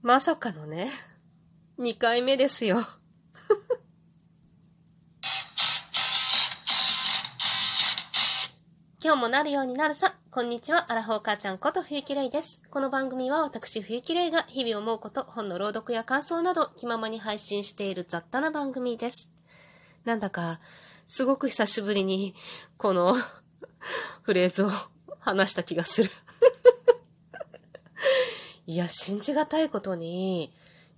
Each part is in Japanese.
まさかのね、2回目ですよ。今日もなるようになるさ。こんにちは、アラフォー母ちゃんこと冬木玲です。この番組は私冬木玲が日々思うこと、本の朗読や感想など気ままに配信している雑多な番組です。なんだか、すごく久しぶりに、この フレーズを話した気がするいや、信じがたいことに、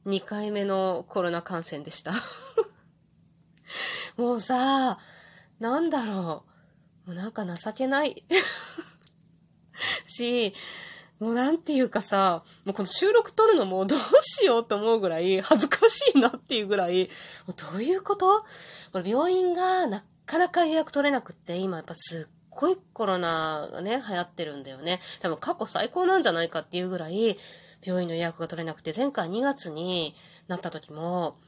2回目のコロナ感染でした。もうさ、なんだろう。もうなんか情けない。し、もうなんていうかさ、もうこの収録撮るのもどうしようと思うぐらい恥ずかしいなっていうぐらい、もうどういうこと？これ病院がなかなか予約取れなくって、今やっぱすっごいコロナがね、流行ってるんだよね。多分過去最高なんじゃないかっていうぐらい、病院の予約が取れなくて、前回2月になった時も、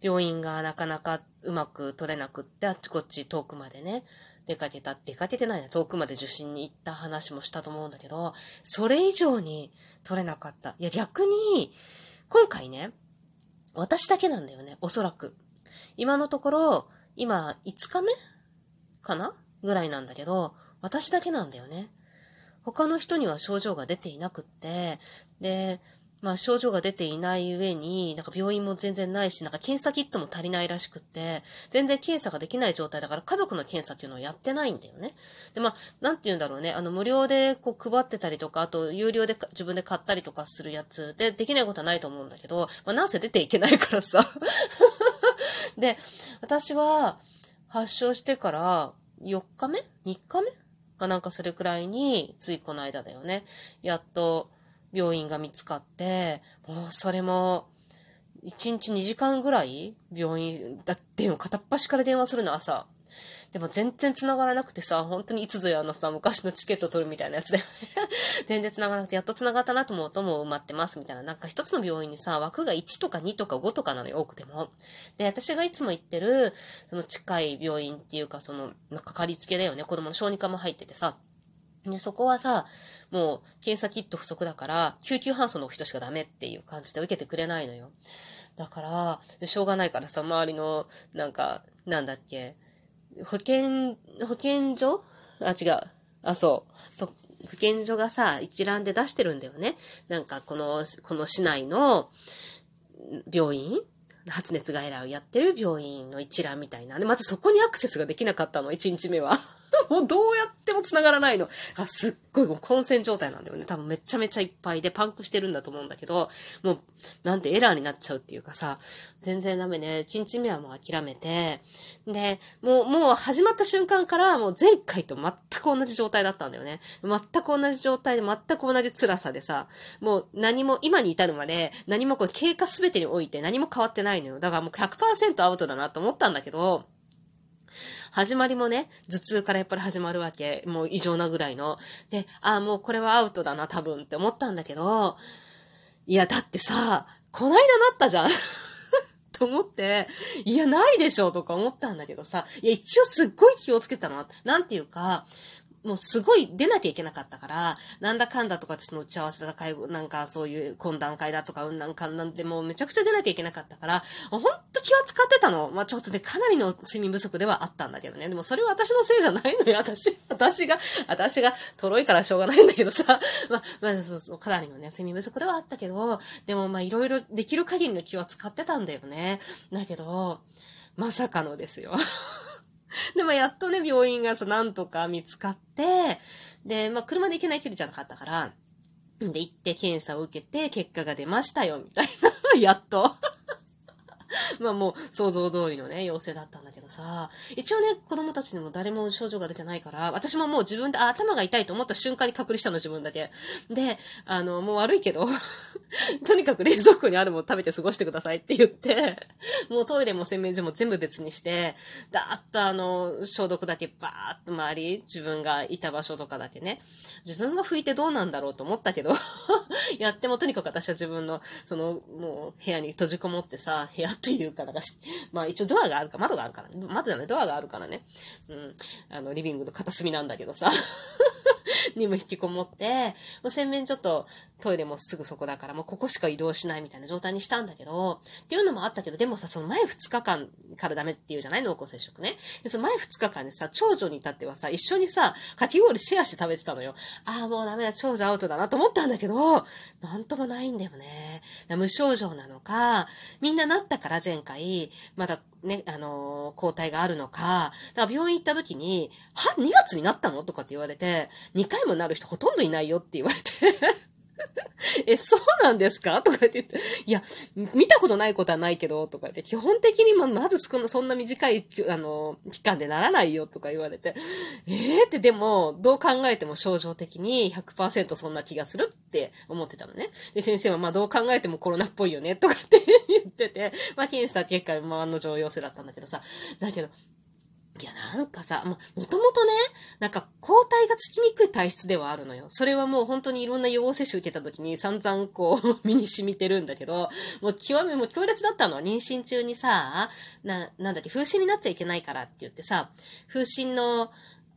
病院がなかなかうまく取れなくって、あっちこっち遠くまでね、出かけた、出かけてないな、遠くまで受診に行った話もしたと思うんだけど、それ以上に取れなかった。いや、逆に、今回ね、私だけなんだよね、おそらく。今のところ、今、5日目かなぐらいなんだけど、私だけなんだよね。他の人には症状が出ていなくって、で、まあ症状が出ていない上に、なんか病院も全然ないし、なんか検査キットも足りないらしくって、全然検査ができない状態だから家族の検査っていうのをやってないんだよね。で、まあ、なんて言うんだろうね、あの無料でこう配ってたりとか、あと有料で自分で買ったりとかするやつでできないことはないと思うんだけど、まあなんせ出ていけないからさ。で、私は発症してから4日目 ?3 日目？かなんかそれくらいに、ついこの間だよね。やっと、病院が見つかって、もうそれも、1日2時間ぐらい病院だって片っ端から電話するの朝。でも全然繋がらなくてさ、本当にいつぞやのさ、昔のチケット取るみたいなやつで 全然繋がらなくて、やっと繋がったなと思うともう埋まってますみたいな。なんか一つの病院にさ、枠が1とか2とか5とかなのよ、多くても。で、私がいつも行ってる、その近い病院っていうか、その、かかりつけだよね。子供の小児科も入っててさ。で、そこはさ、もう、検査キット不足だから、救急搬送の人しかダメっていう感じで受けてくれないのよ。だから、しょうがないからさ、周りの、なんか、なんだっけ、保健、保健所？あ、違う。あ、そう。と保健所がさ、一覧で出してるんだよね。なんか、この、この市内の病院？発熱外来をやってる病院の一覧みたいな。で、まずそこにアクセスができなかったの、1日目は。もうどうやっても繋がらないの。あすっごいもう混戦状態なんだよね。多分めちゃめちゃいっぱいでパンクしてるんだと思うんだけど、もう、なんてエラーになっちゃうっていうかさ、全然ダメね。1日目はもう諦めて、で、もう、もう始まった瞬間からもう前回と全く同じ状態だったんだよね。全く同じ状態で全く同じ辛さでさ、もう何も、今に至るまで何もこう経過すべてにおいて何も変わってないのよ。だからもう100%アウトだなと思ったんだけど、始まりもね、頭痛からやっぱり始まるわけ。もう異常なぐらいの。で、ああ、もうこれはアウトだな、多分って思ったんだけど、いや、だってさ、こないだなったじゃん。と思って、いや、ないでしょとか思ったんだけどさ、いや、一応すっごい気をつけたの。なんていうか、もうすごい出なきゃいけなかったから、なんだかんだとかその打ち合わせだ、会合、なんかそういう懇談会だとか、うんなんかんなんでもうめちゃくちゃ出なきゃいけなかったから、ほんと気は使ってたの。まあちょっとでかなりの睡眠不足ではあったんだけどね。でもそれは私のせいじゃないのよ、私。私が、私が、とろいからしょうがないんだけどさ。まあ、まあそうそう、かなりのね、睡眠不足ではあったけど、でもまあいろいろできる限りの気は使ってたんだよね。だけど、まさかのですよ。でもやっとね、病院がさ、なんとか見つかって、で、まあ、車で行けない距離じゃなかったから、で、行って検査を受けて、結果が出ましたよ、みたいな。やっと。まあもう想像通りのね、陽性だったんだけどさ、一応ね、子供たちにも誰も症状が出てないから、私ももう自分で、あ、頭が痛いと思った瞬間に隔離したの、自分だけ。で、あの、もう悪いけど、にかく冷蔵庫にあるもの食べて過ごしてくださいって言って、もうトイレも洗面所も全部別にして、だーっとあの、消毒だけバーっと周り、自分がいた場所とかだけね、自分が拭いてどうなんだろうと思ったけど、やってもとにかく私は自分の、その、もう部屋に閉じこもってさ、部屋っていうか、だかまあ一応ドアがあるか、窓があるからね。窓じゃない、ドアがあるからね。うん。あの、リビングの片隅なんだけどさ。にも引きこもって、もう洗面ちょっとトイレもすぐそこだから、もうここしか移動しないみたいな状態にしたんだけど、っていうのもあったけど、でもさ、その前2日間からダメっていうじゃない？濃厚接触ね。で、その前2日間でさ、長女に至ってはさ、一緒にさ、かき氷シェアして食べてたのよ。ああ、もうダメだ、長女アウトだなと思ったんだけど、なんともないんだよね。無症状なのか、みんななったから前回、まだね、あのー、抗体があるのか、だから病院行った時に、は、2月になったの？とかって言われて、2回もなる人ほとんどいないよって言われてえ、そうなんですかとか言って、いや、見たことないことはないけど、とか言って、基本的にままず少な、そんな短い、あの、期間でならないよ、とか言われて、えーってでも、どう考えても症状的に100%そんな気がするって思ってたのね。で、先生はまあどう考えてもコロナっぽいよね、とかって言ってて、まあ検査結果、まあ案の定陽性だったんだけどさ、だけど、いや、なんかさ、も、もともとね、なんか抗体がつきにくい体質ではあるのよ。それはもう本当にいろんな予防接種受けた時に散々こう、身に染みてるんだけど、もう極め、もう強烈だったの妊娠中にさ、な、なんだっけ、風疹になっちゃいけないからって言ってさ、風疹の、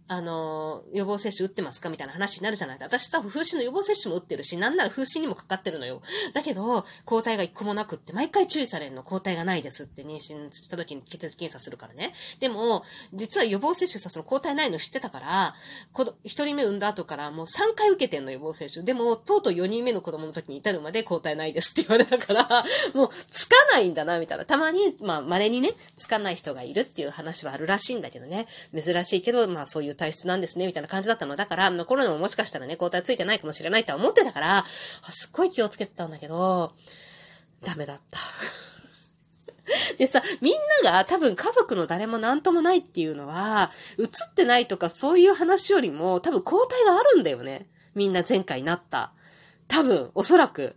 あの、予防接種打ってますかみたいな話になるじゃない私さ、風疹の予防接種も打ってるし、なんなら風疹にもかかってるのよ。だけど、抗体が一個もなくって、毎回注意されるの、抗体がないですって妊娠した時に血液検査するからね。でも、実は予防接種さ、その抗体ないの知ってたから、一人目産んだ後からもう3回受けてんの、予防接種。でも、とうとう4人目の子供の時に至るまで抗体ないですって言われたから、もう、つかないんだな、みたいな。たまに、まあ、稀にね、つかない人がいるっていう話はあるらしいんだけどね。珍しいけど、まあ、そういう体質なんですね、みたいな感じだったの。だから、コロナももしかしたらね、抗体ついてないかもしれないとは思ってたから、すっごい気をつけてたんだけど、ダメだった。でさ、みんなが多分家族の誰も何ともないっていうのは、映ってないとかそういう話よりも多分抗体があるんだよね。みんな前回なった。多分、おそらく。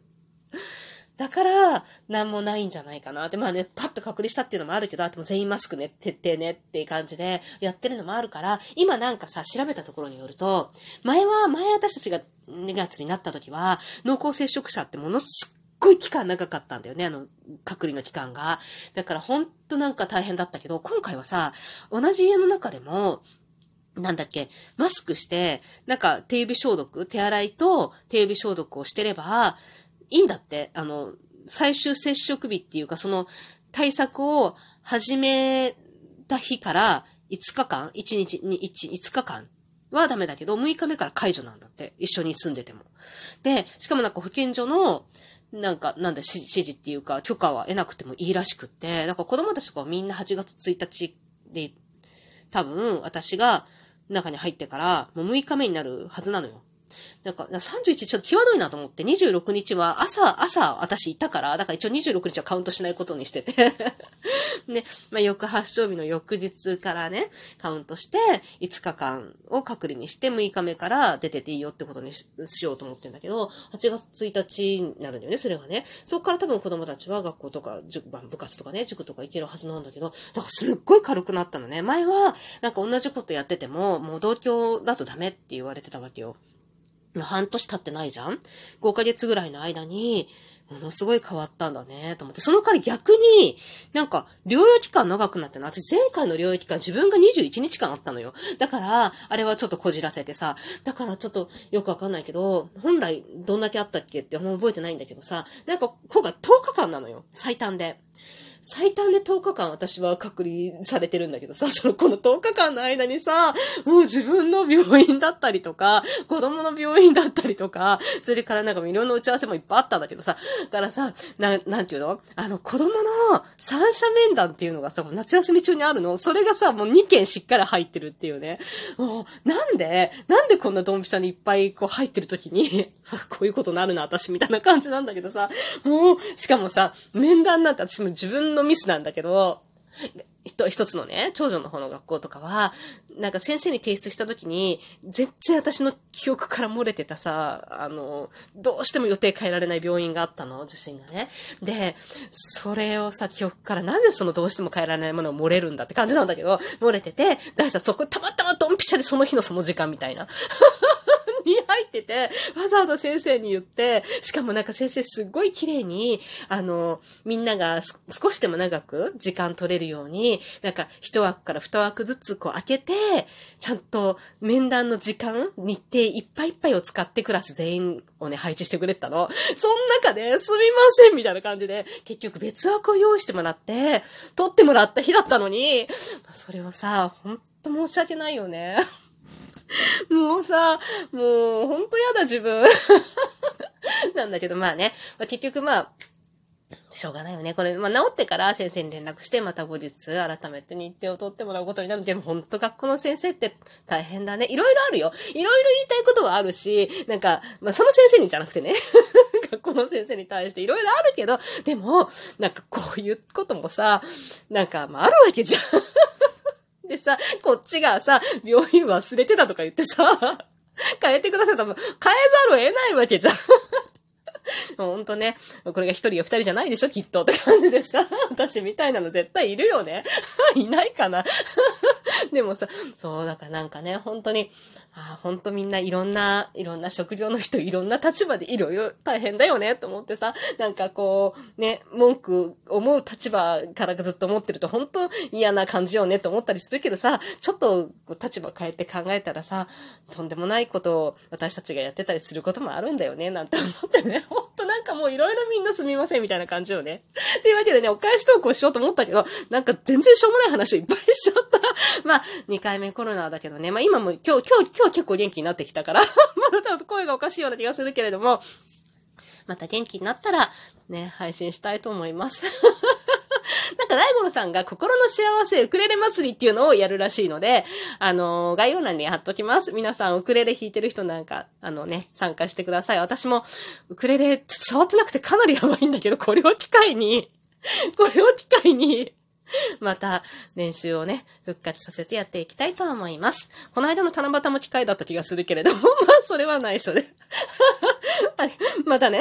だから、なんもないんじゃないかなって。まあね、パッと隔離したっていうのもあるけど、あとも全員マスクね、徹底ねっていう感じでやってるのもあるから、今なんかさ、調べたところによると、前は、前私たちが2月になった時は、濃厚接触者ってものすっごい期間長かったんだよね、あの、隔離の期間が。だからほんとなんか大変だったけど、今回はさ、同じ家の中でも、なんだっけ、マスクして、なんか手指消毒、手洗いと手指消毒をしてれば、いいんだって。あの、最終接触日っていうか、その対策を始めた日から5日間 ?1 日に1、5日間はダメだけど、6日目から解除なんだって。一緒に住んでても。で、しかもなんか保健所の、なんか、なんだ、指示っていうか、許可は得なくてもいいらしくって、だから子供たちがみんな8月1日で、多分、私が中に入ってから、もう6日目になるはずなのよ。なんか、31ちょっと際どいなと思って、26日は朝、朝私いたから、だから一応26日はカウントしないことにしてて ね、まあ、翌発症日の翌日からね、カウントして、5日間を隔離にして、6日目から出てていいよってことにしようと思ってんだけど、8月1日になるんだよね、それがね。そこから多分子供たちは学校とか、塾、部活とかね、塾とか行けるはずなんだけど、なんかすっごい軽くなったのね。前は、なんか同じことやってても、もう同居だとダメって言われてたわけよ。半年経ってないじゃん ?5 ヶ月ぐらいの間に、ものすごい変わったんだね、と思って。その代わり逆に、なんか、療養期間長くなっての。私前回の療養期間自分が21日間あったのよ。だから、あれはちょっとこじらせてさ。だからちょっとよくわかんないけど、本来どんだけあったっけってもう覚えてないんだけどさ。なんか、今回10日間なのよ。最短で。最短で10日間私は隔離されてるんだけどさ、そのこの10日間の間にさ、もう自分の病院だったりとか、子供の病院だったりとか、それからなんかいろんな打ち合わせもいっぱいあったんだけどさ、だからさ、な、なんていうの？あの、子供の三者面談っていうのがさ、夏休み中にあるの？それがさ、もう2件しっかり入ってるっていうね。もう、なんで、なんでこんなドンピシャにいっぱいこう入ってる時に、こういうことなるな、私みたいな感じなんだけどさ、もう、しかもさ、面談なんて私も自分のミスなんだけど、一つのね、長女の方の学校とかは、なんか先生に提出した時に、全然私の記憶から漏れてたさ、あの、どうしても予定変えられない病院があったの、受診がね。で、それをさ、記憶からなぜそのどうしても変えられないものを漏れるんだって感じなんだけど、漏れてて、出したそこたまたまドンピシャでその日のその時間みたいな。に入ってて、わざわざ先生に言って、しかもなんか先生すっごい綺麗に、あの、みんなが少しでも長く時間取れるように、なんか一枠から二枠ずつこう開けて、ちゃんと面談の時間、日程いっぱいいっぱいを使ってクラス全員をね、配置してくれたの。その中で、すみませんみたいな感じで、結局別枠を用意してもらって、取ってもらった日だったのに、それをさ、ほんと申し訳ないよね。もうさ、もう、ほんとやだ自分。なんだけど、まあね、まあ、結局まあ、しょうがないよね。これ、まあ、治ってから先生に連絡して、また後日、改めて日程を取ってもらうことになるけど、ほんと学校の先生って大変だね。いろいろあるよ。いろいろ言いたいことはあるし、なんか、まあ、その先生にじゃなくてね。学校の先生に対していろいろあるけど、でも、なんかこういうこともさ、なんか、まあ、あるわけじゃん。さ、こっちがさ、病院忘れてたとか言ってさ、変えてくださったら、変えざるを得ないわけじゃん。ほんとね、これが一人や二人じゃないでしょきっとって感じでさ、私みたいなの絶対いるよね。いないかな でもさ、そう、だからなんかね、本当に、ああ、ほんとみんないろんな、いろんな職業の人、いろんな立場でいろいろ大変だよね、と思ってさ、なんかこう、ね、文句思う立場からずっと思ってると、本当嫌な感じよね、と思ったりするけどさ、ちょっと立場変えて考えたらさ、とんでもないことを私たちがやってたりすることもあるんだよね、なんて思ってね、ほんとなんかもういろいろみんなすみません、みたいな感じよね。というわけでね、お返しトークをしようと思ったけど、なんか全然しょうもない話をいっぱいしちゃった。まあ、2回目コロナだけどね、まあ今も今日、今日、今日結構元気になってきたから まだ多分声がおかしいような気がするけれども、また元気になったら、ね、配信したいと思います なんか、大悟さんが心の幸せウクレレ祭りっていうのをやるらしいので、あのー、概要欄に貼っときます。皆さん、ウクレレ弾いてる人なんか、あのね、参加してください。私も、ウクレレ、ちょっと触ってなくてかなりやばいんだけど、これを機会に、これを機会に、また練習をね、復活させてやっていきたいと思います。この間の七夕も機会だった気がするけれども、まあ、それは内緒で。またね。